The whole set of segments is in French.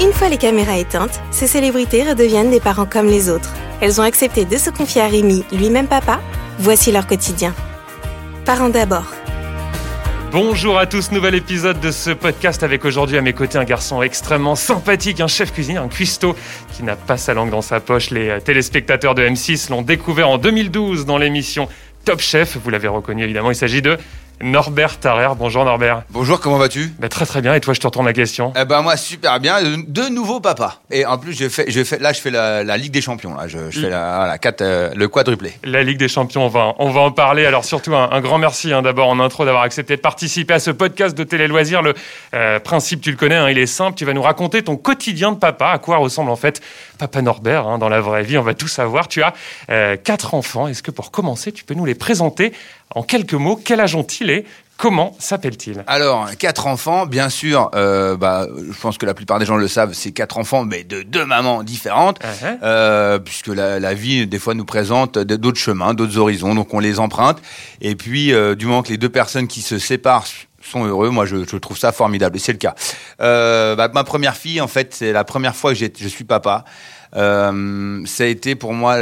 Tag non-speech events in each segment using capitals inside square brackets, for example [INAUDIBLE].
Une fois les caméras éteintes, ces célébrités redeviennent des parents comme les autres. Elles ont accepté de se confier à Rémi, lui-même papa. Voici leur quotidien. Parents d'abord. Bonjour à tous, nouvel épisode de ce podcast avec aujourd'hui à mes côtés un garçon extrêmement sympathique, un chef cuisinier, un cuistot qui n'a pas sa langue dans sa poche. Les téléspectateurs de M6 l'ont découvert en 2012 dans l'émission Top Chef. Vous l'avez reconnu évidemment, il s'agit de Norbert Tarrer. Bonjour Norbert. Bonjour, comment vas-tu? Bah, Très très bien, et toi je te retourne la question? Eh ben, Moi super bien, de nouveaux papas. Et en plus, je fais, je fais, là je fais la, Ligue des Champions, là. Je, fais la, 4, euh, le quadruplé. La Ligue des Champions, on va, on va en parler. Alors surtout un, grand merci hein, d'abord en intro d'avoir accepté de participer à ce podcast de Télé Loisirs. Le euh, principe, tu le connais, hein, il est simple, tu vas nous raconter ton quotidien de papa, à quoi ressemble en fait Papa Norbert hein, dans la vraie vie, on va tout savoir. Tu as euh, quatre enfants, est-ce que pour commencer, tu peux nous les présenter en quelques mots? Quel âge ont-ils et Comment s'appelle-t-il Alors, quatre enfants, bien sûr, euh, bah, je pense que la plupart des gens le savent, c'est quatre enfants, mais de deux mamans différentes, uh-huh. euh, puisque la, vie, des fois, nous présente d'autres chemins, d'autres horizons, donc on les emprunte. Et puis, euh, du moment que les deux personnes qui se séparent sont heureux, moi, je, trouve ça formidable, et c'est le cas. Bah, ma première fille, en fait, c'est la première fois que je suis papa. ça a été pour moi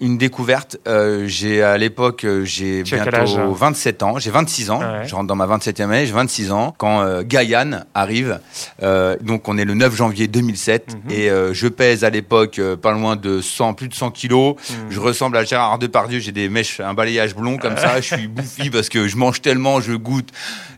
une découverte. Euh, j'ai à l'époque, euh, j'ai bientôt 27 ans. J'ai 26 ans. Je rentre dans ma 27e année. J'ai 26 ans quand euh, Gaïane arrive. Euh, donc on est le 9 janvier 2007 mhm. et je pèse à l'époque pas loin de 100, plus de 100 kilos. Mhm. Je ressemble à Gérard Depardieu. J'ai des mèches, un balayage blond comme ça. je suis bouffi parce que je mange tellement, je goûte.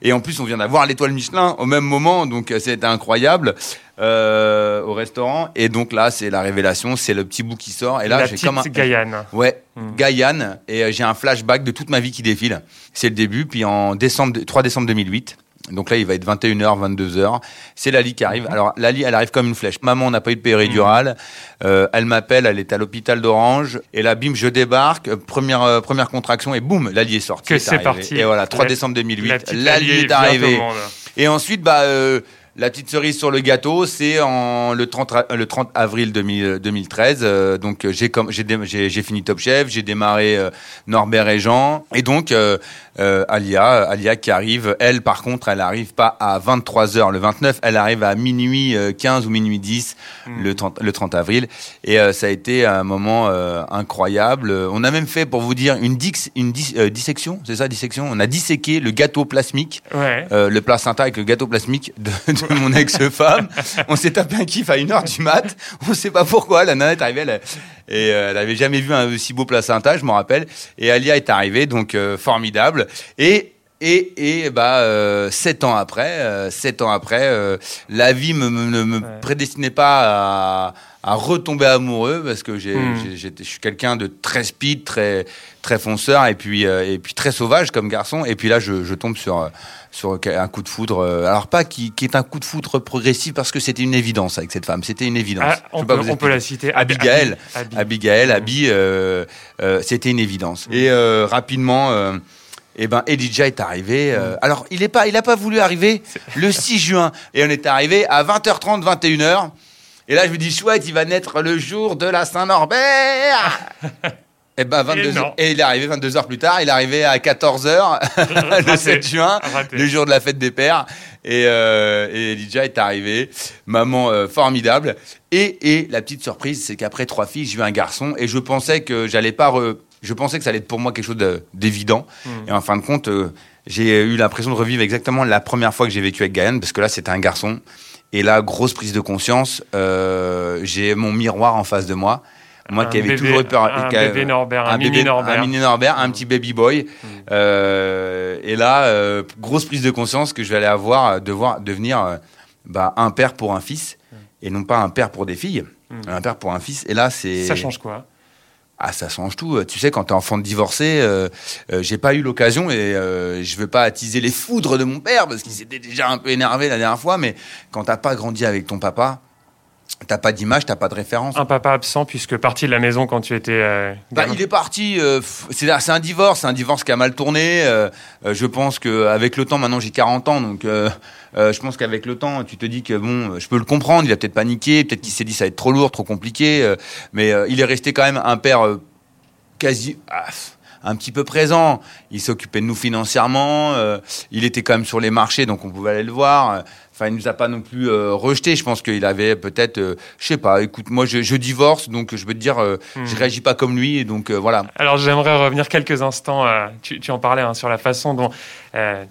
Et en plus, on vient d'avoir l'étoile Michelin au même moment, donc c'est incroyable. Euh, au restaurant. Et donc là, c'est la révélation, c'est le petit bout qui sort. Et là, j'ai comme un. Gaïane. Ouais, hmm. Gaïane. Et euh, j'ai un flashback de toute ma vie qui défile. C'est le début. Puis en décembre, 3 décembre 2008. Donc là, il va être 21h, 22h. C'est Lali qui arrive. Alors, Lali, elle arrive comme une flèche. Maman n'a pas eu de péridurale. Hmm. Euh, elle m'appelle, elle est à l'hôpital d'Orange. Et là, bim, je débarque. Première, première contraction et boum, Lali est sortie. Que c'est parti. Et voilà, 3 décembre 2008. Lali est, arrivée. Et ensuite, bah, la petite cerise sur le gâteau, c'est en le 30, le 30 avril 2013. Euh, donc j'ai j'ai fini Top Chef, j'ai démarré euh, Norbert et Jean, et donc euh, Alia, Alia qui arrive. Elle, par contre, elle arrive pas à 23 h le 29, elle arrive à minuit 15 ou minuit 10 hmm. le 30 le 30 avril. Et ça a été un moment incroyable. On a même fait, pour vous dire, une dix, une dissection, c'est ça, dissection? On a disséqué le gâteau plasmique, le placenta avec le gâteau plasmique de [LAUGHS] mon ex-femme. On s'est tapé un kiff à 1h du mat. On sait pas pourquoi. La nana est arrivée. Elle, et euh, elle jamais vu un si beau placenta, je m'en rappelle. Et Alia est arrivée, donc euh, formidable. Et et, et bah euh, sept ans après, euh, sept ans après, la vie me, ne me prédestinait pas à, à retomber amoureux parce que j'ai, hmm. je suis quelqu'un de très speed, très très fonceur et puis et puis très sauvage comme garçon. Et puis là, je, je tombe sur sur un coup de foudre. Euh, alors pas qui, qui, est un coup de foudre progressif parce que c'était une évidence avec cette femme. C'était une évidence. Ah, on, peut, on peut, la citer. Abigail. Abigail. Abi, euh, euh, c'était une évidence. Mm. Et rapidement. Eh ben, Elijah est arrivé. Mm. alors, il n'a pas, il a pas voulu arriver le 6 juin. Et on est arrivé à 20h30, 21h. Et là, je me dis, chouette, il va naître le jour de la Saint-Norbert. [LAUGHS] Eh ben, et, il est arrivé 22 heures plus tard. Il est arrivé à 14 h [LAUGHS] le 7 juin, le jour de la fête des pères. Et, euh, et Elijah est arrivé, maman euh, formidable. Et, et, la petite surprise, c'est qu'après trois filles, j'ai eu un garçon. Et je pensais que j'allais pas, je pensais que ça allait être pour moi quelque chose d'évident. Hmm. Et en fin de compte, euh, j'ai eu l'impression de revivre exactement la première fois que j'ai vécu avec Gaël, parce que là, c'était un garçon. Et là, grosse prise de conscience. Euh, j'ai mon miroir en face de moi. Moi qui avais toujours eu peur. Un bébé Norbert, un, mini Norbert. Un mini Norbert, un petit baby boy. Mm. Euh, et là, grosse prise de conscience que je vais aller avoir, devoir devenir bah, un père pour un fils mm. et non pas un père pour des filles. Un père pour un fils. Et là, c'est. Ça change quoi? Ah, ça change tout. Tu sais, quand t'es enfant de divorcé, euh, j'ai pas eu l'occasion et euh, je veux pas attiser les foudres de mon père parce qu'il s'était déjà un peu énervé la dernière fois. Mais quand t'as pas grandi avec ton papa, T'as pas d'image, t'as pas de référence. Un papa absent puisque parti de la maison quand tu étais. Euh, bah, il est parti. Euh, c'est un divorce, un divorce qui a mal tourné. Euh, je pense que avec le temps, maintenant j'ai 40 ans, donc je pense qu'avec le temps, tu te dis que bon, je peux le comprendre. Il a peut-être paniqué, peut-être qu'il s'est dit ça va être trop lourd, trop compliqué, mais il est resté quand même un père quasi. Ah, un petit peu présent. Il s'occupait de nous financièrement. il était quand même sur les marchés, donc on pouvait aller le voir. Enfin, il nous a pas non plus euh, rejeté. Je pense qu'il avait peut-être, euh, je sais pas. Écoute, moi, je, divorce, donc je veux te dire, euh, hmm. je réagis pas comme lui, et donc voilà. Alors, j'aimerais revenir quelques instants. Tu, en parlais hein, sur la façon dont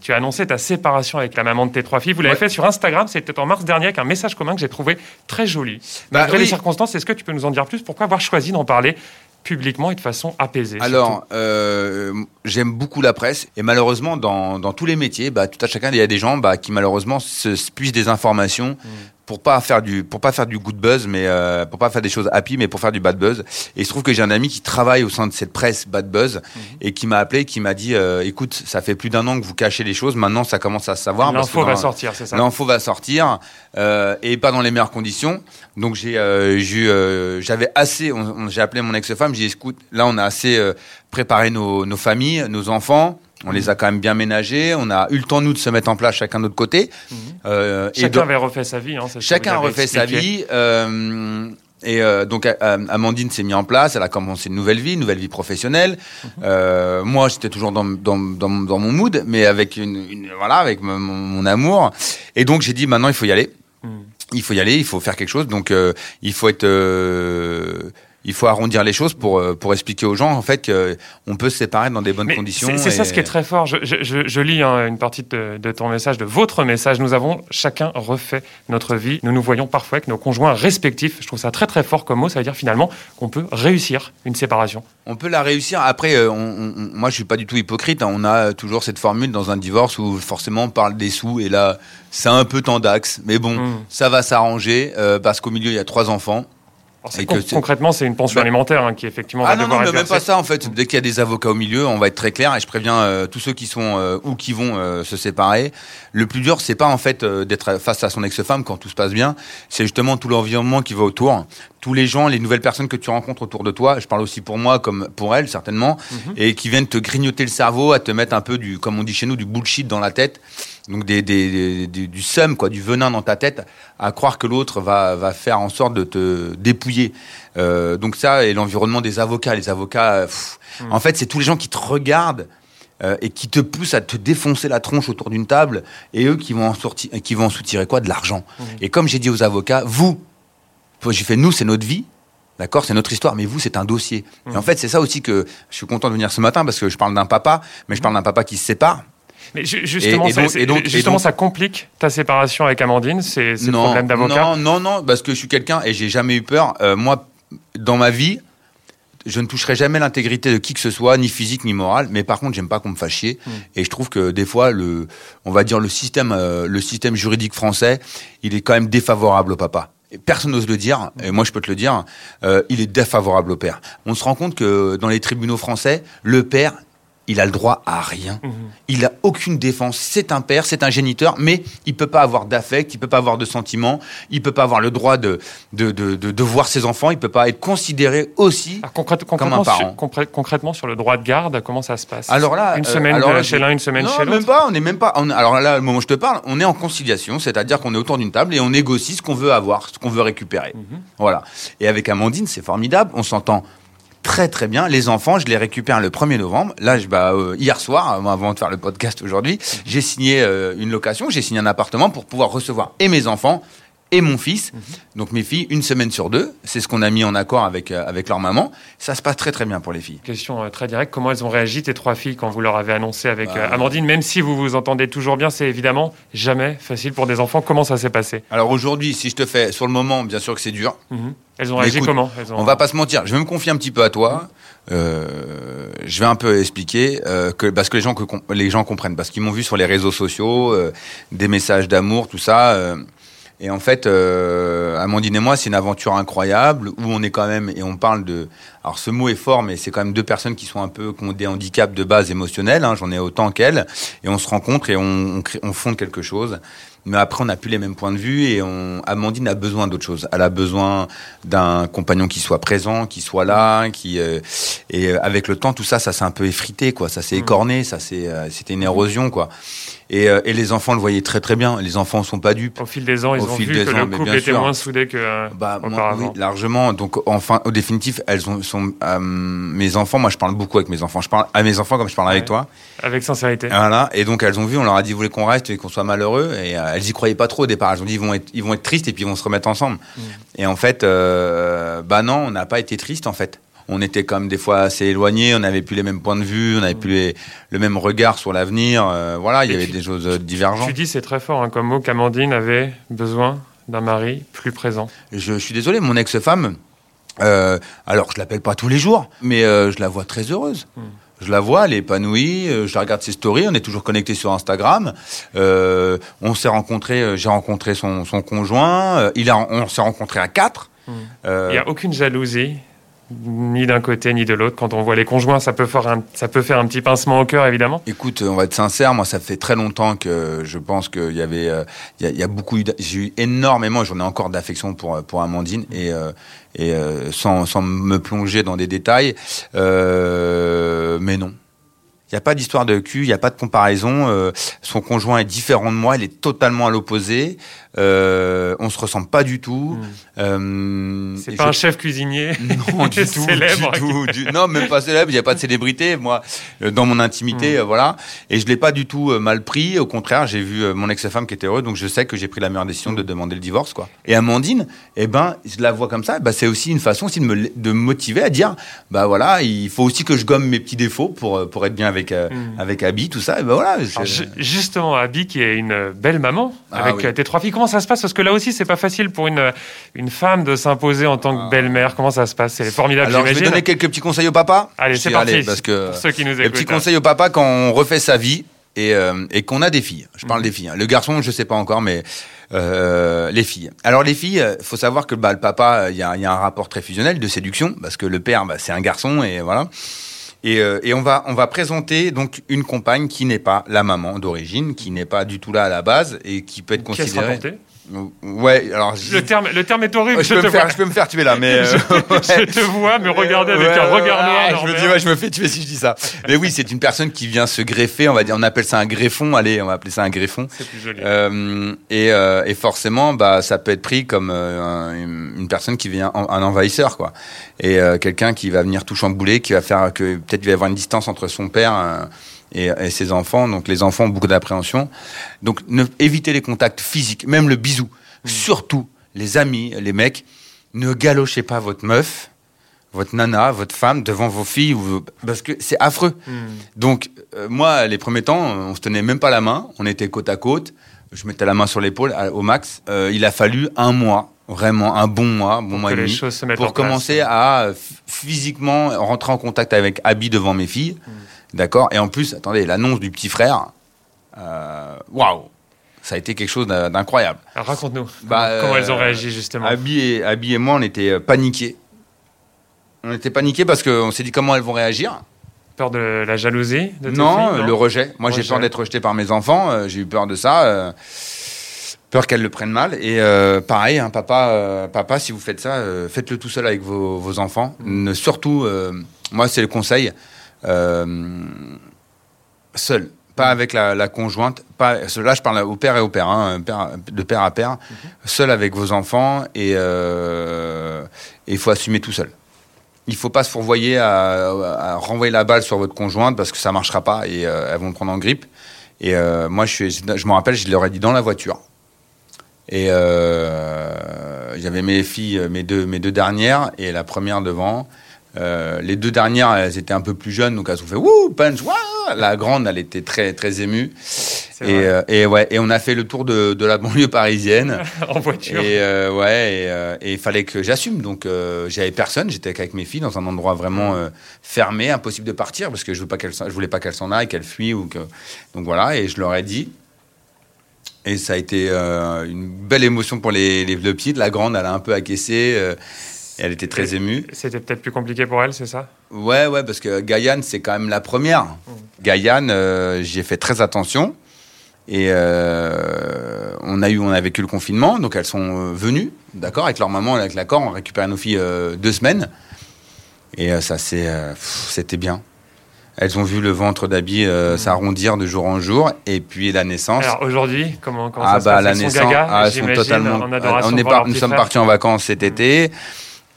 tu as annoncé ta séparation avec la maman de tes trois filles. Vous l'avez fait sur Instagram. C'était en mars dernier avec un message commun que j'ai trouvé très joli. Bah, Malgré les circonstances, est-ce que tu peux nous en dire plus? Pourquoi avoir choisi d'en parler publiquement et de façon apaisée Alors, euh, j'aime beaucoup la presse et malheureusement, dans, dans, tous les métiers, bah, tout à chacun, il y a des gens bah, qui malheureusement se puissent des informations mmh pour pas faire du pour pas faire du good buzz mais euh, pour pas faire des choses happy mais pour faire du bad buzz. Et il se trouve que j'ai un ami qui travaille au sein de cette presse bad buzz mhm. et qui m'a appelé qui m'a dit euh, écoute ça fait plus d'un an que vous cachez les choses maintenant ça commence à se savoir l'info va sortir c'est ça. L'info va sortir euh, et pas dans les meilleures conditions. Donc j'ai j'avais assez j'ai appelé mon ex-femme j'ai dit écoute là on a assez préparé nos, nos familles nos enfants on les a quand même bien ménagés. On a eu le temps, nous, de se mettre en place chacun de notre côté. Mhm. Euh, chacun avait refait sa vie. Hein, chacun a refait sa vie. Euh, et euh, donc Amandine s'est mise en place, elle a commencé une nouvelle vie, une nouvelle vie professionnelle. Mhm. moi, j'étais toujours dans, dans, dans, mon mood, mais avec une, voilà, avec mon, amour. Et donc j'ai dit maintenant il faut y aller. Mhm. Il faut y aller, il faut faire quelque chose. Donc il faut être il faut arrondir les choses pour, euh, pour expliquer aux gens en fait qu'on peut se séparer dans des bonnes conditions. C'est ça ce qui est très fort. Je, je, je lis hein, une partie de, de, ton message, de votre message. Nous avons chacun refait notre vie. Nous nous voyons parfois avec nos conjoints respectifs. Je trouve ça très très fort comme mot. Ça veut dire finalement qu'on peut réussir une séparation. On peut la réussir. Après, euh, on, moi je suis pas du tout hypocrite. Hein. On a toujours cette formule dans un divorce où forcément on parle des sous et là c'est un peu tendax. Mais bon, hmm. ça va s'arranger euh, parce qu'au milieu il y a trois enfants concrètement, c'est une pension bah alimentaire hein, qui effectivement ah va non, non, mais même pas ça en fait. Dès qu'il y a des avocats au milieu, on va être très clair et je préviens euh, tous ceux qui sont euh, ou qui vont euh, se séparer. Le plus dur, c'est pas en fait d'être face à son ex-femme quand tout se passe bien. C'est justement tout l'environnement qui va autour, tous les gens, les nouvelles personnes que tu rencontres autour de toi. Je parle aussi pour moi comme pour elle certainement, mhm. et qui viennent te grignoter le cerveau, à te mettre un peu du, comme on dit chez nous, du bullshit dans la tête donc des, des, du seum, quoi, du venin dans ta tête, à croire que l'autre va, va faire en sorte de te dépouiller. Euh, donc ça, et l'environnement des avocats. Les avocats, hmm. en fait, c'est tous les gens qui te regardent euh, et qui te poussent à te défoncer la tronche autour d'une table, et eux qui vont en, sortir, qui vont en soutirer quoi? De l'argent. Hmm. Et comme j'ai dit aux avocats, vous, j'ai fait nous, c'est notre vie. D'accord, c'est notre histoire, mais vous, c'est un dossier. Et en hmm. fait, c'est ça aussi que je suis content de venir ce matin parce que je parle d'un papa, mais je parle d'un papa qui se sépare. Mais justement, justement ça complique ta séparation avec Amandine, c'est le problème d'avocat Non, non, non, parce que je suis quelqu'un et j'ai jamais eu peur. Euh, moi, dans ma vie, je ne toucherai jamais l'intégrité de qui que ce soit, ni physique ni morale. Mais par contre, j'aime pas qu'on me fasse chier. Hmm. Et je trouve que des fois, le, on va dire le système, euh, le système juridique français, il est quand même défavorable au papa. Et personne n'ose le dire, et moi je peux te le dire, euh, il est défavorable au père. On se rend compte que dans les tribunaux français, le père il a le droit à rien. Mhm. Il a aucune défense. C'est un père, c'est un géniteur, mais il peut pas avoir d'affect, il peut pas avoir de sentiments, il peut pas avoir le droit de de, de, de, voir ses enfants, il peut pas être considéré aussi comme un parent. Sur, concrètement, sur le droit de garde, comment ça se passe? Alors là, une euh, semaine chez l'un, une semaine chez l'autre? même pas. On n'est même pas. alors là, au moment où je te parle, on est en conciliation, c'est-à-dire qu'on est autour d'une table et on négocie ce qu'on veut avoir, ce qu'on veut récupérer. Mhm. Voilà. Et avec Amandine, c'est formidable. On s'entend très très bien. Les enfants, je les récupère le 1er novembre. Là, je, bah, euh, hier soir, avant de faire le podcast aujourd'hui, j'ai signé euh, une location, j'ai signé un appartement pour pouvoir recevoir et mes enfants et mon fils. Mhm. Donc mes filles, une semaine sur deux. C'est ce qu'on a mis en accord avec, euh, avec leur maman. Ça se passe très très bien pour les filles. Question très directe, comment elles ont réagi, tes trois filles, quand vous leur avez annoncé avec bah, Amandine? Même si vous vous entendez toujours bien, c'est évidemment jamais facile pour des enfants. Comment ça s'est passé? Alors aujourd'hui, si je te fais sur le moment, bien sûr que c'est dur. Mhm. Elles ont réagi comment? On va pas se mentir. Je vais me confier un petit peu à toi. Euh, je vais un peu expliquer euh, que parce que les gens que les gens comprennent parce qu'ils m'ont vu sur les réseaux sociaux, euh, des messages d'amour, tout ça. Et en fait, euh, Amandine et moi, c'est une aventure incroyable où on est quand même et on parle de. Alors ce mot est fort, mais c'est quand même deux personnes qui sont un peu qui ont des handicaps de base émotionnels. Hein, J'en ai autant qu'elle, et on se rencontre et on, on, on fonde quelque chose mais après on n'a plus les mêmes points de vue et on, Amandine a besoin d'autre chose. Elle a besoin d'un compagnon qui soit présent, qui soit là, qui euh, et euh, avec le temps tout ça, ça s'est un peu effrité quoi, ça s'est mmh. écorné, ça c'est euh, c'était une érosion quoi. Et, et, les enfants le voyaient très très bien. Les enfants ne sont pas dupes. Au fil des ans, ils ont vu que le couple était moins soudé que bah, auparavant. oui, largement. Donc, enfin, au définitif, elles ont, sont mes enfants. Moi, je parle beaucoup avec mes enfants. Je parle à mes enfants comme je parle avec toi. Avec sincérité. Voilà. Et donc, elles ont vu. On leur a dit, vous voulez qu'on reste et qu'on soit malheureux? Et elles y croyaient pas trop au départ. Elles ont dit, ils vont être, ils vont être tristes et puis ils vont se remettre ensemble. Mm. Et en fait, bah non, on n'a pas été triste en fait on était quand même des fois assez éloignés, on n'avait plus les mêmes points de vue, on n'avait mm. plus le même regard sur l'avenir. Euh, voilà, il y avait des choses euh, divergentes. Tu dis, c'est très fort hein, comme mot, qu'Amandine avait besoin d'un mari plus présent. Je, suis désolé, mon ex-femme, euh, alors je l'appelle pas tous les jours, mais je la vois très heureuse. Mm. Je la vois, elle est épanouie. je la regarde ses stories. On est toujours connectés sur Instagram. on s'est rencontrés. J'ai rencontré son, conjoint. il a, on s'est rencontrés à quatre. Mm. Il n'y a aucune jalousie ni d'un côté ni de l'autre. Quand on voit les conjoints, ça peut, faire un, petit pincement au cœur, évidemment. Écoute, on va être sincère, moi, ça fait très longtemps que je pense qu'il y avait, euh, y, a, beaucoup, j'ai eu énormément, j'en ai encore d'affection pour pour Amandine et euh, euh, sans me plonger dans des détails, mais non. Il n'y a pas d'histoire de cul, il n'y a pas de comparaison. son conjoint est différent de moi, il est totalement à l'opposé. Euh, on se ressemble pas du tout. Hmm. Euh, c'est pas un chef cuisinier. [LAUGHS] Non, [LAUGHS] du tout, célèbre. non, même pas célèbre. Il n'y a pas de célébrité. Moi, euh, dans mon intimité, hmm. euh, voilà. Et je l'ai pas du tout mal pris. Au contraire, j'ai vu mon ex-femme qui était heureuse, donc je sais que j'ai pris la meilleure décision de demander le divorce, quoi. Et Amandine, eh ben, je la vois comme ça. Bah, c'est aussi une façon aussi de me, de motiver à dire, bah voilà, il faut aussi que je gomme mes petits défauts pour pour être bien avec hmm. avec Abby, tout ça. Et ben voilà. justement, Abby qui est une belle maman ah avec tes trois filles comment ça se passe? Parce que là aussi, c'est pas facile pour une, une femme de s'imposer en tant que ah. belle-mère. Comment ça se passe? C'est formidable. Alors, je vais donner quelques petits conseils au papa. Allez, c'est parti. parce que pour ceux qui nous écoutent. Les petits conseils au papa quand on refait sa vie et, euh, et qu'on a des filles. Je parle mhm. des filles. Hein. Le garçon, je sais pas encore, mais euh, les filles. Alors les filles, faut savoir que bah, le papa, il y a, y a, un rapport très fusionnel de séduction parce que le père, bah, c'est un garçon et voilà. Et, euh, et, on va on va présenter donc une compagne qui n'est pas la maman d'origine, qui n'est pas du tout là à la base et qui peut être considérée. Ouais, alors le terme, le terme est horrible. Je, peux, me faire, je peux me faire tuer là, mais [LAUGHS] je, euh, te vois me regarder avec un regard noir. je me dis, ouais, je me fais tuer si je dis ça. mais oui, c'est une personne qui vient se greffer. On va dire, on appelle ça un greffon. Allez, on va appeler ça un greffon. C'est plus joli. Euh, et, euh, et, forcément, bah, ça peut être pris comme euh, une personne qui vient un envahisseur, quoi. Et quelqu'un qui va venir tout chambouler, qui va faire que peut-être il va y avoir une distance entre son père et, ses enfants. Donc les enfants ont beaucoup d'appréhension. Donc ne, évitez les contacts physiques, même le bisou. Hmm. Surtout les amis, les mecs, ne galochez pas votre meuf, votre nana, votre femme devant vos filles, parce que c'est affreux. Hmm. Donc euh, moi, les premiers temps, on se tenait même pas la main, on était côte à côte. Je mettais la main sur l'épaule au max. Euh, il a fallu un mois vraiment un bon mois, bon mois et demi, pour commencer à physiquement rentrer en contact avec Abby devant mes filles. Hmm. D'accord Et en plus, attendez, l'annonce du petit frère, euh, waouh ça a été quelque chose d'incroyable. Raconte-nous bah, comment elles ont euh, réagi justement. Abby et, Abby et moi, on était euh, paniqués. On était paniqués parce qu'on s'est dit comment elles vont réagir. Peur de la jalousie de non, non, le rejet. Moi, j'ai peur d'être rejeté par mes enfants. j'ai eu peur de ça. peur qu'elles le prennent mal. Et pareil, hein, papa, papa, si vous faites ça, faites-le tout seul avec vos, enfants. Mm. surtout, moi, c'est le conseil seul, pas avec la, conjointe. Pas, là, je parle au père et au père, hein, de père à père, mhm. seul avec vos enfants et euh, il faut assumer tout seul. Il faut pas se fourvoyer à, renvoyer la balle sur votre conjointe parce que ça marchera pas et euh, elles vont prendre en grippe. Et moi, je, je me rappelle, je leur ai dit dans la voiture. Et j'avais mes filles, mes deux, mes deux dernières et la première devant. Euh, les deux dernières, elles étaient un peu plus jeunes, donc elles ont fait wouh, punch, La grande, elle était très très émue. Et, euh, et, ouais, et on a fait le tour de, de la banlieue parisienne [LAUGHS] en voiture. Et euh, ouais, et il fallait que j'assume. Donc j'avais personne, j'étais avec mes filles dans un endroit vraiment fermé, impossible de partir parce que je veux pas qu'elle, je voulais pas qu'elles s'en aillent, qu'elles fuient ou que. Donc voilà, et je leur ai dit. Et ça a été une belle émotion pour les, les, les petites. La grande, elle a un peu acquiescé elle était très émue. C'était peut-être plus compliqué pour elle, c'est ça? Ouais, ouais, parce que Gaïane, c'est quand même la première. Mmh. Gaïane, euh, j'y ai fait très attention. Et euh, on, a eu, on a vécu le confinement, donc elles sont euh, venues, d'accord, avec leur maman, avec l'accord, on récupère nos filles deux semaines. Et ça, c'était bien. elles ont vu le ventre d'Abby euh, mm. s'arrondir de jour en jour. Et puis la naissance. Alors aujourd'hui, comment, comment ah, ça bah, se passe la naissance, gaga, ah, elles sont totalement. on est nous sommes partis en vacances cet été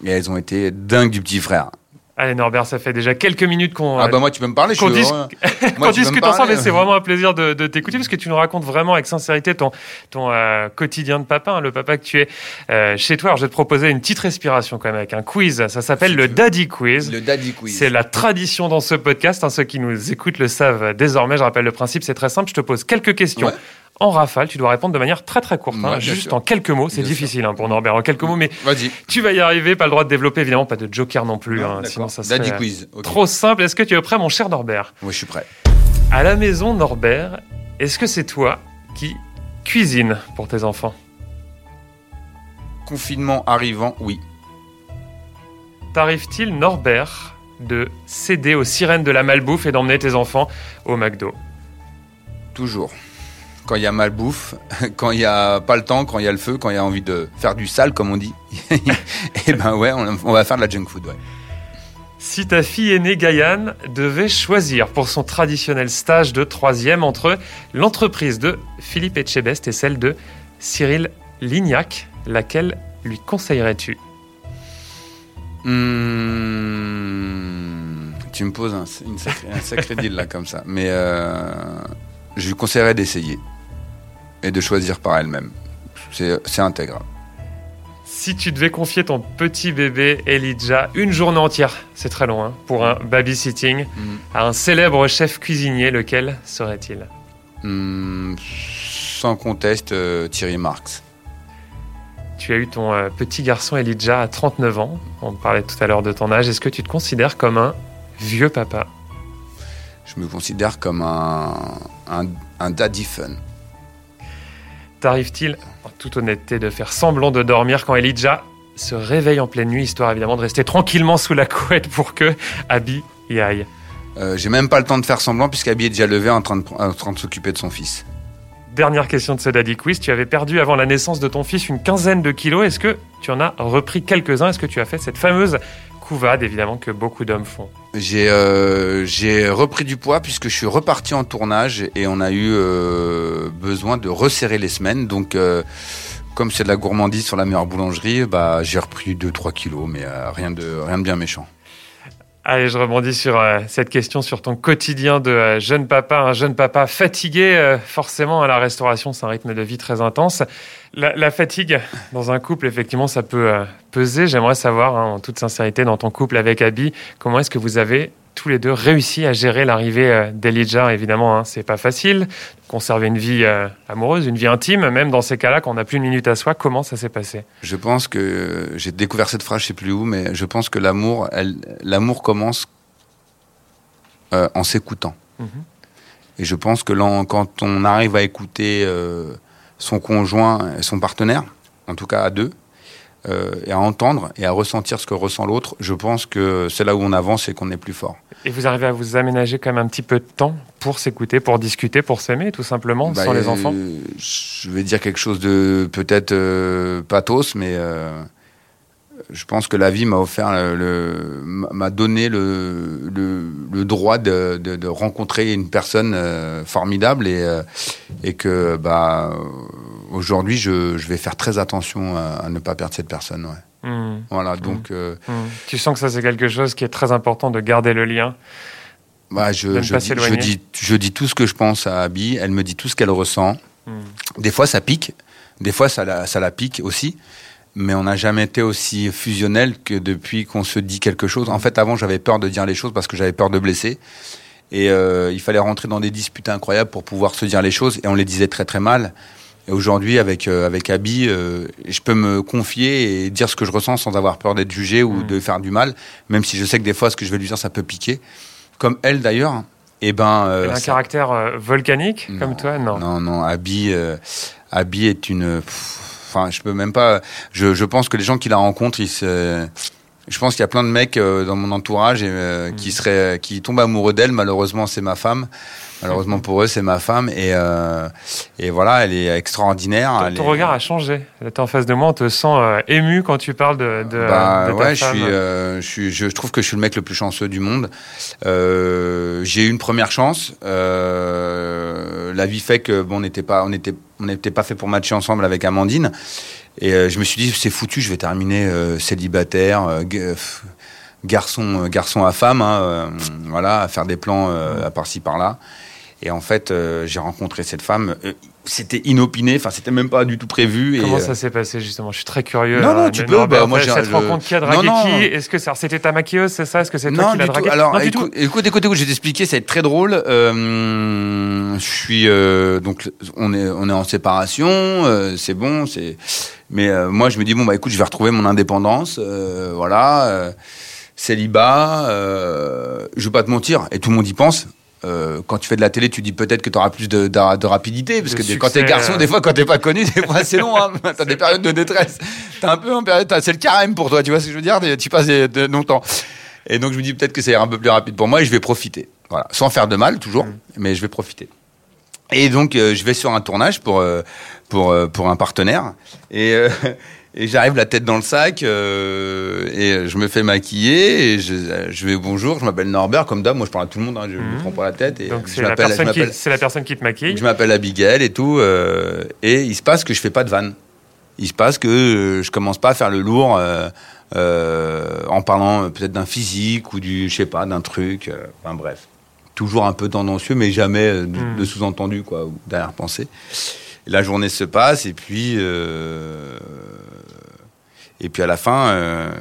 et elles ont été dingues du petit frère. Allez Norbert, ça fait déjà quelques minutes qu'on. Ah bah moi tu peux me parler. Qu'on [LAUGHS] discute ensemble et c'est vraiment un plaisir de, t'écouter parce que tu nous racontes vraiment avec sincérité ton ton euh, quotidien de papa, hein, le papa que tu es euh, chez toi. Alors je vais te proposer une petite respiration quand même avec un quiz. Ça s'appelle le Daddy Quiz. Le Daddy Quiz. C'est la tradition dans ce podcast. Hein, ceux qui nous écoutent le savent désormais. Je rappelle le principe, c'est très simple. Je te pose quelques questions en rafale. Tu dois répondre de manière très très courte, hein, juste en quelques mots. C'est difficile hein, pour Norbert, en quelques mots, mais tu vas y arriver. Pas le droit de développer, évidemment, pas de joker non plus. hein, sinon, ça serait quiz. trop simple. Est-ce que tu es prêt, mon cher Norbert? Oui, je suis prêt. À la maison, Norbert, est-ce que c'est toi qui cuisine pour tes enfants? Confinement arrivant, oui. T'arrive-t-il, Norbert, de céder aux sirènes de la malbouffe et d'emmener tes enfants au McDo? Toujours quand il y a malbouffe, [LAUGHS] quand il n'y a pas le temps, quand il y a le feu, quand il y a envie de faire du sale, comme on dit, et [LAUGHS] eh ben ouais, on, va faire de la junk food, ouais. Si ta fille aînée Gaïane devait choisir pour son traditionnel stage de troisième entre l'entreprise de Philippe Etchebest et celle de Cyril Lignac, laquelle lui conseillerais-tu? Hmm, Tu me poses un, sacré, deal là comme ça, mais euh, je lui conseillerais d'essayer et de choisir par elle-même. C'est intègre. Si tu devais confier ton petit bébé Elijah une journée entière, c'est très long, hein, pour un babysitting, mm. à un célèbre chef cuisinier, lequel serait-il? Mm, Sans conteste, euh, Thierry Marx. Tu as eu ton euh, petit garçon Elijah à 39 ans. On parlait tout à l'heure de ton âge. Est-ce que tu te considères comme un vieux papa? Je me considère comme un, un, un daddy fun. T'arrive-t-il, en toute honnêteté, de faire semblant de dormir quand Elijah se réveille en pleine nuit, histoire évidemment de rester tranquillement sous la couette pour que Abby y aille? Euh, J'ai même pas le temps de faire semblant puisqu'Abby est déjà levé en train de, en train de s'occuper de son fils. Dernière question de ce Daddy Quiz. Tu avais perdu avant la naissance de ton fils une quinzaine de kilos. Est-ce que tu en as repris quelques-uns? Est-ce que tu as fait cette fameuse couvade, évidemment, que beaucoup d'hommes font J'ai euh, repris du poids puisque je suis reparti en tournage et on a eu euh, besoin de resserrer les semaines. Donc, euh, comme c'est de la gourmandise sur la meilleure boulangerie, bah, j'ai repris 2-3 kilos, mais rien, de, rien de bien méchant. Allez, je rebondis sur cette question sur ton quotidien de jeune papa, un jeune papa fatigué. forcément, à la restauration, c'est un rythme de vie très intense. La, fatigue dans un couple, effectivement, ça peut euh, peser. J'aimerais savoir, hein, en toute sincérité, dans ton couple avec Abby, comment est-ce que vous avez tous les deux réussi à gérer l'arrivée euh, d'Elijah Évidemment, hein, c'est pas facile. Conserver une vie euh, amoureuse, une vie intime, même dans ces cas-là, quand on n'a plus une minute à soi, comment ça s'est passé? Je pense que j'ai découvert cette phrase, je sais plus où, mais je pense que l'amour, l'amour commence en s'écoutant. Mhm. Et je pense que quand on arrive à écouter son conjoint et son partenaire, en tout cas à deux, euh, et à entendre et à ressentir ce que ressent l'autre, je pense que c'est là où on avance et qu'on est plus fort. Et vous arrivez à vous aménager quand même un petit peu de temps pour s'écouter, pour discuter, pour s'aimer, tout simplement, bah, sans les enfants? Je vais dire quelque chose de peut-être euh, pathos, mais euh, je pense que la vie m'a offert, le, m'a donné le, le, droit de, de, rencontrer une personne euh, formidable et, euh, et que bah, aujourd'hui, je, je, vais faire très attention à, ne pas perdre cette personne. Ouais. Mmh. Voilà, mmh. donc. Euh, mmh. Tu sens que ça, c'est quelque chose qui est très important de garder le lien bah, je, je, dis, je, dis, je dis tout ce que je pense à Abby, elle me dit tout ce qu'elle ressent. Des fois, ça pique, des fois, ça la, ça la pique aussi mais on n'a jamais été aussi fusionnel que depuis qu'on se dit quelque chose. En fait, avant, j'avais peur de dire les choses parce que j'avais peur de blesser. Et euh, il fallait rentrer dans des disputes incroyables pour pouvoir se dire les choses, et on les disait très très mal. Et aujourd'hui, avec euh, avec Abby, euh, je peux me confier et dire ce que je ressens sans avoir peur d'être jugé ou mmh. de faire du mal, même si je sais que des fois, ce que je vais lui dire, ça peut piquer. Comme elle d'ailleurs. Et eh ben. elle a un caractère volcanique comme toi, non Non, non. Abby, Abby est une. Enfin, je peux même pas. Je, je pense que les gens qui la rencontrent, ils se, je pense qu'il y a plein de mecs euh, dans mon entourage et, euh, qui mm. seraient, qui tombent amoureux d'elle. Malheureusement, c'est ma femme. Malheureusement pour eux, c'est ma femme et, euh, et voilà, elle est extraordinaire. Ton, regard a changé. Là, es en face de moi, on te sent euh, ému quand tu parles de, de, bah, ouais, je suis, je suis, je trouve que je suis le mec le plus chanceux du monde. J'ai eu une première chance. la vie fait que bon, on n'était pas, on était, on n'était pas fait pour matcher ensemble avec Amandine. Et je me suis dit, c'est foutu, je vais terminer célibataire garçon, garçon à femme, hein, voilà, à faire des plans à par-ci par-là. Et en fait, euh, j'ai rencontré cette femme. Euh, c'était inopiné, enfin, c'était même pas du tout prévu. Comment et, ça s'est passé justement? Je suis très curieux. Non, non, tu peux. Bah, moi, cette rencontre qui a dragué qui? Est-ce que c'était ta maquilleuse, c'est ça? Est-ce que c'est toi qui l'as dragué Alors, non, écoute, écoute, écoute, écoute, je vais t'expliquer, ça va être très drôle. Euh, je suis donc, on est, on est en séparation, c'est bon, c'est. Mais moi, je me dis bon bah écoute, je vais retrouver mon indépendance, voilà, célibat. je vais pas te mentir, et tout le monde y pense. Euh, quand tu fais de la télé, tu dis peut-être que tu auras plus de, de, rapidité, parce que quand quand t'es garçon, des fois, quand t'es pas connu, des fois c'est long. Hein. [LAUGHS] T'as des périodes de détresse. T'as un peu en période, c'est le carême pour toi. Tu vois ce que je veux dire? Tu passes de, longtemps. Et donc je me dis peut-être que c'est un peu plus rapide pour moi et je vais profiter. Voilà, sans faire de mal toujours, mm. mais je vais profiter. Et donc euh, je vais sur un tournage pour euh, pour pour un partenaire et Et j'arrive la tête dans le sac euh, et je me fais maquiller et je, je vais bonjour, je m'appelle Norbert comme d'hab, moi je parle à tout le monde, hein, je ne me mhm. prends pas la tête. Et Donc c'est la, la, personne qui te maquille Je m'appelle Abigail et tout euh, et il se passe que je fais pas de vanne. Il se passe que euh, je commence pas à faire le lourd en parlant peut-être d'un physique ou du, je sais pas, d'un truc, enfin bref. Toujours un peu tendancieux mais jamais de, mhm. de sous-entendu quoi, ou derrière-pensée. La journée se passe et puis et puis à la fin, euh,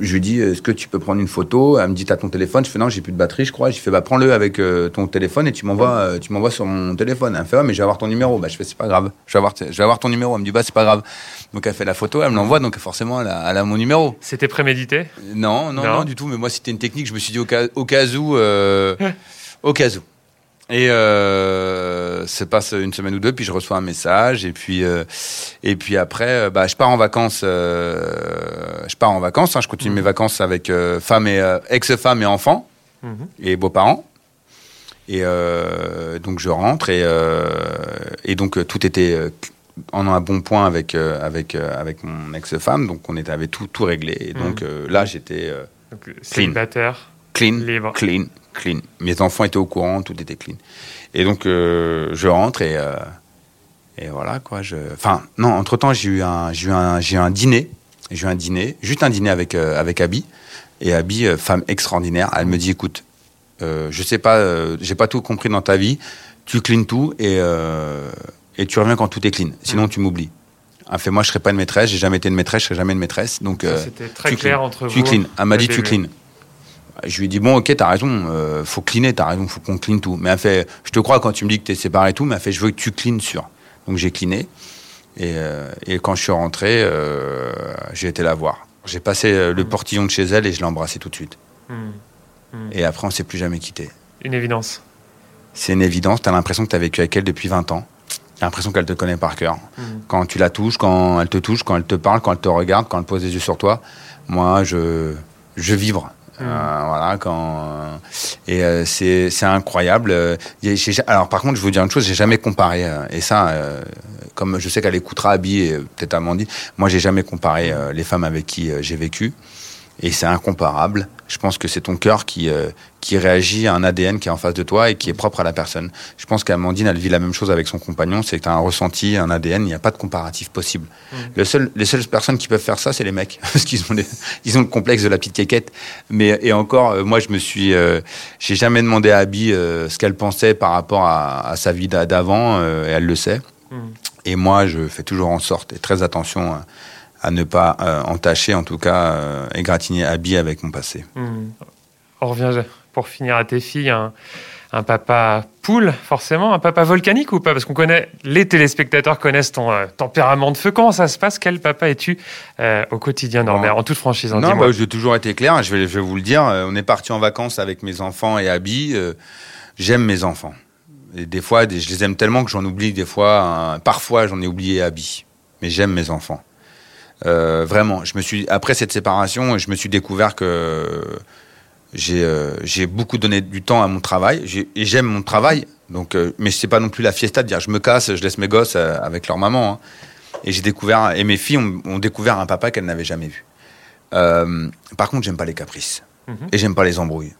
je lui dis Est-ce que tu peux prendre une photo? Elle me dit T'as ton téléphone? Je fais Non, j'ai plus de batterie, je crois. Je fais Bah, prends-le avec euh, ton téléphone et tu m'envoies, euh, tu m'envoies sur mon téléphone. Elle me fait Ouais, mais je vais avoir ton numéro. Bah, je fais C'est pas grave. Je vais, avoir, je vais avoir ton numéro. Elle me dit Bah, c'est pas grave. Donc, elle fait la photo, elle me l'envoie. Donc, forcément, elle a, mon numéro. C'était prémédité? Non, non, non, du tout. Mais moi, c'était une technique. Je me suis dit Au cas, au cas où. [LAUGHS] au cas où. Et euh, se passe une semaine ou deux, puis je reçois un message, et puis euh, et puis après, euh, bah, je pars en vacances. Euh, je pars en vacances. Hein, je continue mes mhm. vacances avec femme et ex-femme et enfants mhm. et beaux-parents. Et donc je rentre et et donc tout était en un bon point avec avec avec mon ex-femme. Donc on était avait tout tout réglé. Et donc mhm. là j'étais célibataire, clean, libre. clean, clean. Mes enfants étaient au courant, tout était clean. Et donc, euh, je rentre et, euh, et voilà, quoi. Je... Enfin, non, entre-temps, j'ai eu, un, j'ai eu, un, j'ai eu un dîner. J'ai eu un dîner, juste un dîner avec, euh, avec Abby. Et Abby, femme extraordinaire, elle me dit, écoute, je sais pas, j'ai pas tout compris dans ta vie, tu clean tout et, et tu reviens quand tout est clean. Sinon, tu m'oublies. Elle fait, moi, je serai pas une maîtresse, j'ai jamais été une maîtresse, je serai jamais une maîtresse. Donc, c'était très clair entre tu vous. Tu clean. Elle m'a dit, tu clean. Je lui ai dit, bon, ok, t'as raison, euh, faut cleaner, t'as raison, faut qu'on clean tout. Mais elle fait, je te crois quand tu me dis que t'es séparé et tout, mais elle fait, je veux que tu cleans sur. Donc j'ai cleané. Et, euh, et, quand je suis rentré, euh, j'ai été la voir. J'ai passé le mm. portillon de chez elle et je l'ai embrassée tout de suite. Mm. Mm. Et après, on s'est plus jamais quitté. Une évidence. C'est une évidence. T'as l'impression que t'as vécu avec elle depuis 20 ans. T'as l'impression qu'elle te connaît par cœur. Quand tu la touches, quand elle te touche, quand elle te parle, quand elle te regarde, quand elle pose les yeux sur toi, moi, je, je vibre. Euh, voilà, quand et euh, c'est c'est incroyable. Alors par contre, je vous dire une chose, j'ai jamais comparé euh, et ça, comme je sais qu'elle écoutera Abby et peut-être Amandine, moi j'ai jamais comparé les femmes avec qui j'ai vécu et c'est incomparable. Je pense que c'est ton cœur qui, euh, qui réagit à un ADN qui est en face de toi et qui est propre à la personne. Je pense qu'Amandine, elle vit la même chose avec son compagnon, c'est que tu as un ressenti, un ADN, il n'y a pas de comparatif possible. Mmh. Le seul, les seules personnes qui peuvent faire ça, c'est les mecs, [LAUGHS] parce qu'ils ont, ils ont le complexe de la petite quéquette. Mais, et encore, euh, moi, je me suis... Euh, j'ai jamais demandé à Abby ce qu'elle pensait par rapport à, sa vie d'avant, et elle le sait. Mmh. Et moi, je fais toujours en sorte, et très attention à ne pas euh, entacher, en tout cas, euh, égratigner, habiller avec mon passé. Hmm. On revient pour finir à tes filles. Un, papa poule, forcément, un papa volcanique ou pas? Parce qu'on connaît, les téléspectateurs connaissent ton euh, tempérament de feu. Comment ça se passe Quel papa es-tu au quotidien, Norbert, en toute franchise Non, bah, j'ai toujours été clair, je vais, je vais vous le dire. On est parti en vacances avec mes enfants et Abby. J'aime mes enfants. Et des fois, je les aime tellement que j'en oublie des fois. parfois, j'en ai oublié Abby. Mais j'aime mes enfants. Euh, vraiment, je me suis après cette séparation, je me suis découvert que j'ai beaucoup donné du temps à mon travail et j'aime mon travail. Donc, mais c'est pas non plus la fiesta de dire je me casse, je laisse mes gosses avec leur maman. Hein. Et j'ai découvert et mes filles ont, découvert un papa qu'elles n'avaient jamais vu. par contre, j'aime pas les caprices mhm. et j'aime pas les embrouilles.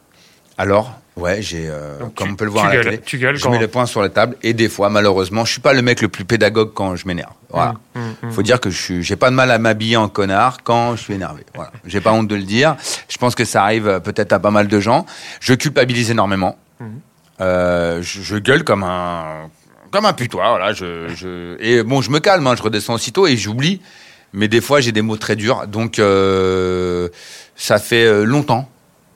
Alors, ouais, j'ai, euh, comme on peut le voir à la télé, je mets les points sur la table et des fois, malheureusement, je suis pas le mec le plus pédagogue quand je m'énerve. Voilà. Mmh, mmh, mmh. Faut dire que je j'ai pas de mal à m'habiller en connard quand je suis énervé. Voilà. [LAUGHS] J'ai pas honte de le dire. Je pense que ça arrive euh, peut-être à pas mal de gens. Je culpabilise énormément. Euh, je, gueule comme un comme un putois. Voilà. Je, je... et bon, je me calme. Hein, je redescends aussitôt et j'oublie. Mais des fois, j'ai des mots très durs. Donc, euh, ça fait longtemps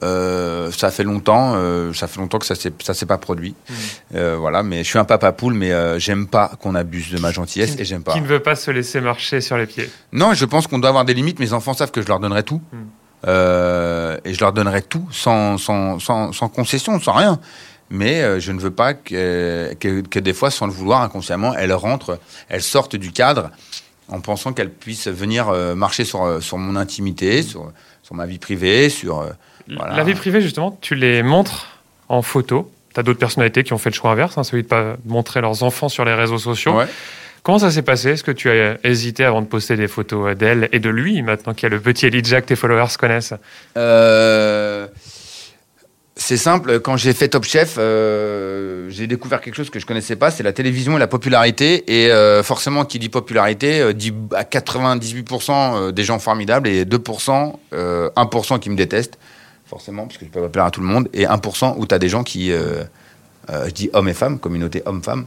euh, ça fait longtemps, euh, ça fait longtemps que ça ça s'est pas produit. Hmm. Euh, voilà, mais je suis un papa poule, mais j'aime pas qu'on abuse de ma gentillesse et j'aime pas. Qui ne veut pas se laisser marcher sur les pieds Non, je pense qu'on doit avoir des limites. Mes enfants savent que je leur donnerai tout. Hmm. et je leur donnerai tout sans, sans, sans, sans, concession, sans rien. Mais je ne veux pas que, que, que, des fois, sans le vouloir, inconsciemment, elles rentrent, elles sortent du cadre en pensant qu'elles puissent venir marcher sur, sur mon intimité, sur, sur ma vie privée, sur la vie privée, justement, tu les montres en photo. Tu as d'autres personnalités qui ont fait le choix inverse, hein, celui de pas montrer leurs enfants sur les réseaux sociaux. Comment ça s'est passé? Est-ce que tu as hésité avant de poster des photos d'elle et de lui, maintenant qu'il y a le petit Elijah que tes followers connaissent? Euh, C'est simple, quand j'ai fait Top Chef, euh, j'ai découvert quelque chose que je connaissais pas, c'est la télévision et la popularité. Et euh, forcément, qui dit popularité, dit à 98% des gens formidables et 2%, 1% qui me détestent forcément, puisque je peux pas plaire à tout le monde, et 1% où tu as des gens qui, euh, euh, je dis hommes et femmes, communauté hommes-femmes,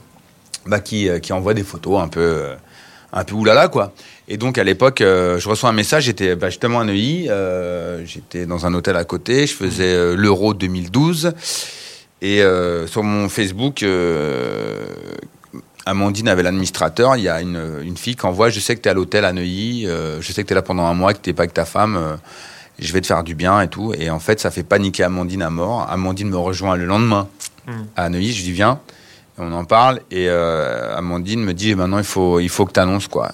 bah, qui, euh, qui envoient des photos un peu, un peu oulala, quoi. Et donc, à l'époque, je reçois un message, j'étais bah, justement à Neuilly, j'étais dans un hôtel à côté, je faisais l'Euro 2012, et sur mon Facebook, Amandine avait l'administrateur, il y a une, une, fille qui envoie, je sais que tu es à l'hôtel à Neuilly, je sais que tu es là pendant un mois, que tu pas avec ta femme je vais te faire du bien et tout. Et en fait, ça fait paniquer Amandine à mort. Amandine me rejoint le lendemain hmm. à Neuilly. Je dis viens, on en parle. Et euh, Amandine me dit maintenant il faut, il faut que tu annonces quoi.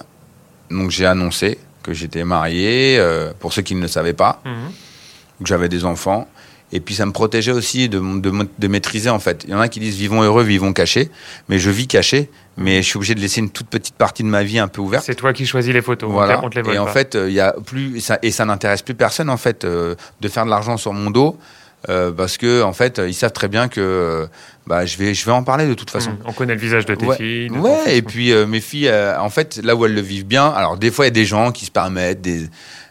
Donc j'ai annoncé que j'étais marié, euh, pour ceux qui ne le savaient pas, hmm. que j'avais des enfants. Et puis ça me protégeait aussi de, de, maîtriser en fait. Il y en a qui disent vivons heureux, vivons cachés. Mais je vis caché, mais je suis obligé de laisser une toute petite partie de ma vie un peu ouverte. C'est toi qui choisis les photos. Voilà. On et en fait, euh, il y a plus ça, et ça n'intéresse plus personne en fait euh, de faire de l'argent sur mon dos. Euh, parce que en fait, ils savent très bien que bah, je vais je vais en parler de toute façon. Mmh. on connaît le visage de tes filles. ouais, et puis mes filles, en fait, là où elles le vivent bien. Alors des fois, il y a des gens qui se permettent des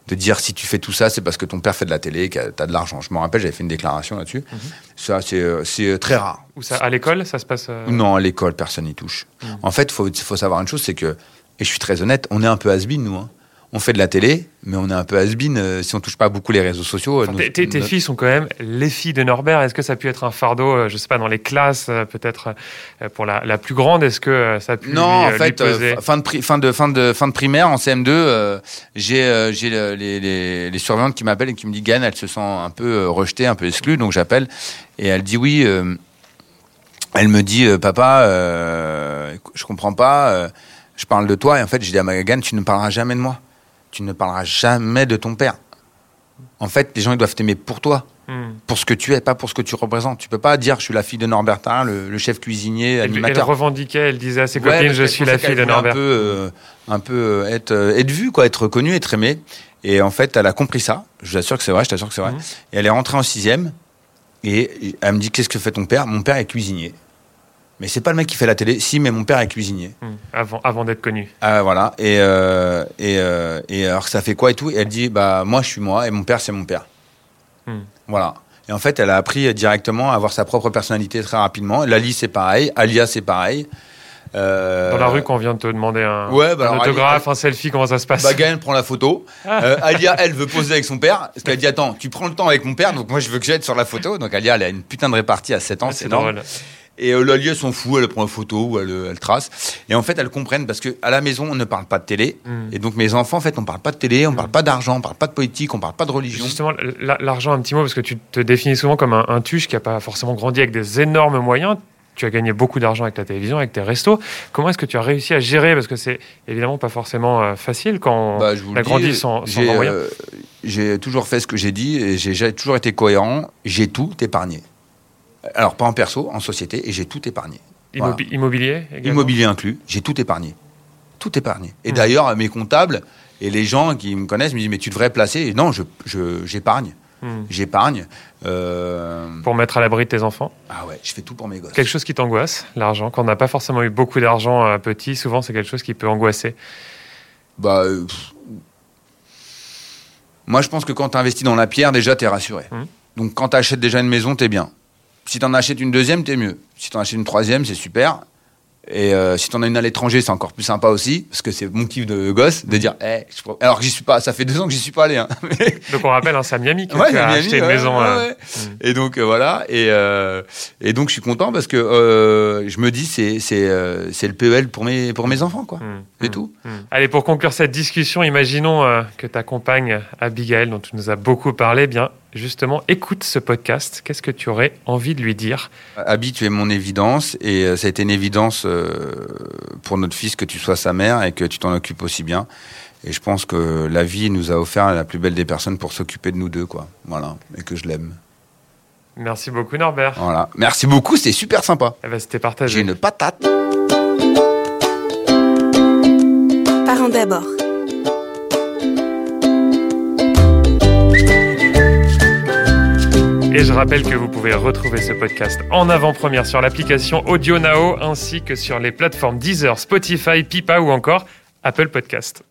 de dire si tu fais tout ça, c'est parce que ton père fait de la télé, que tu as de l'argent. Je me rappelle, j'avais fait une déclaration là-dessus. Mhm. Ça, c'est euh, euh, très rare. Ou ça, à l'école, ça se passe euh Non, à l'école, personne n'y touche. Mhm. En fait, il faut, faut, savoir une chose, c'est que, et je suis très honnête, on est un peu has nous. Hein on fait de la télé, mais on est un peu has euh, si on touche pas beaucoup les réseaux sociaux. tes, filles sont quand même les filles de Norbert. Est-ce que ça a pu être un fardeau, euh, je sais pas, dans les classes, euh, peut-être pour la, plus grande? Est-ce que ça a pu Non, en fait, fin, de fin, de, fin, de, fin de primaire, en CM2, j'ai j'ai les, les, surveillantes qui m'appellent et qui me disent Gann, elle se sent un peu rejetée, un peu exclue, donc j'appelle et elle dit oui. elle me dit papa, je comprends pas. je parle de toi et en fait, j'ai dit à ma Gann, tu ne parleras jamais de moi tu ne parleras jamais de ton père. En fait, les gens ils doivent t'aimer pour toi, hmm. pour ce que tu es, pas pour ce que tu représentes. Tu peux pas dire je suis la fille de Norbertin, le, chef cuisinier, animateur. Elle revendiquait, elle disait à ses copines je suis la fille de Norbert. Un peu, euh, un peu euh, être, euh, être vue, quoi, être reconnue, être aimée. Et en fait, elle a compris ça. Je vous assure que c'est vrai, je t'assure que c'est vrai. Hmm. Et elle est rentrée en sixième. Et elle me dit qu'est-ce que fait ton père? Mon père est cuisinier. Mais c'est pas le mec qui fait la télé. Si, mais mon père est cuisinier. Hmm. Avant, avant d'être connu. Ah, voilà. Et, euh, et, euh, et, alors, ça fait quoi et tout? Et elle dit, bah, moi, je suis moi et mon père, c'est mon père. Hmm. Voilà. Et en fait, elle a appris directement à avoir sa propre personnalité très rapidement. Lali, c'est pareil. Alia, c'est pareil. Euh... Dans la rue, quand on vient de te demander un, ouais, bah un autographe, un selfie, comment ça se passe? Bah, Gaël prend la photo. [LAUGHS] Ah. Alia, elle veut poser avec son père. Parce qu'elle dit Attends, tu prends le temps avec mon père, donc moi je veux que j'aide sur la photo. Donc Alia, elle a une putain de répartie à 7 ans, ah, c'est drôle. Et euh, l'allié s'en fout, elle prend une photo ou elle, euh, elle, trace. Et en fait, elles comprennent parce qu'à la maison, on ne parle pas de télé. Mm. Et donc, mes enfants, en fait, on parle pas de télé, on ne parle pas d'argent, on parle pas de politique, on parle pas de religion. Justement, l'argent, un petit mot, parce que tu te définis souvent comme un, tuche qui n'a pas forcément grandi avec des énormes moyens tu as gagné beaucoup d'argent avec la télévision, avec tes restos. Comment est-ce que tu as réussi à gérer? Parce que c'est évidemment pas forcément euh, facile quand bah, on a grandi sans, sans moyens. j'ai toujours fait ce que j'ai dit et j'ai toujours été cohérent. J'ai tout épargné. Alors, pas en perso, en société, et j'ai tout épargné. Immobilier Immobilier inclus, j'ai tout épargné. Tout épargné. Et hmm. d'ailleurs, mes comptables et les gens qui me connaissent me disent Mais tu devrais placer. Et non, j'épargne. Je, hmm. J'épargne. Euh, pour mettre à l'abri de tes enfants? Ah ouais, je fais tout pour mes gosses. Quelque chose qui t'angoisse, l'argent Quand on n'a pas forcément eu beaucoup d'argent euh, petit, souvent c'est quelque chose qui peut angoisser. Bah. Euh, moi, je pense que quand tu investis dans la pierre, déjà, tu es rassuré. Hmm. Donc, quand tu achètes déjà une maison, tu es bien. Si tu en achètes une deuxième, t'es mieux. Si tu en achètes une troisième, c'est super. Et euh, si tu en as une à l'étranger, c'est encore plus sympa aussi, parce que c'est mon kiff de gosse de dire, hey, eh, alors que j'y suis pas, ça fait deux ans que j'y suis pas allé. Hein. [LAUGHS] donc on rappelle, hein, c'est à Miami que tu as acheté une maison. Euh, mm. Et donc euh, voilà, et, et donc je suis content parce que je me dis c'est le PEL pour mes pour mes enfants quoi. Mm. C'est mm. tout. Allez pour conclure cette discussion, imaginons que ta compagne Abigail, dont tu nous as beaucoup parlé, bien justement écoute ce podcast, qu'est-ce que tu aurais envie de lui dire Abby, tu es mon évidence et euh, ça a été une évidence euh, pour notre fils que tu sois sa mère et que tu t'en occupes aussi bien. Et je pense que la vie nous a offert la plus belle des personnes pour s'occuper de nous deux, quoi. Voilà, et que je l'aime. Merci beaucoup Norbert. Voilà, merci beaucoup, c'était super sympa. Eh ben, c'était partagé. J'ai une patate. Parents d'abord. Et je rappelle que vous pouvez retrouver ce podcast en avant-première sur l'application Audio ainsi que sur les plateformes Deezer, Spotify, Pipa ou encore Apple Podcast.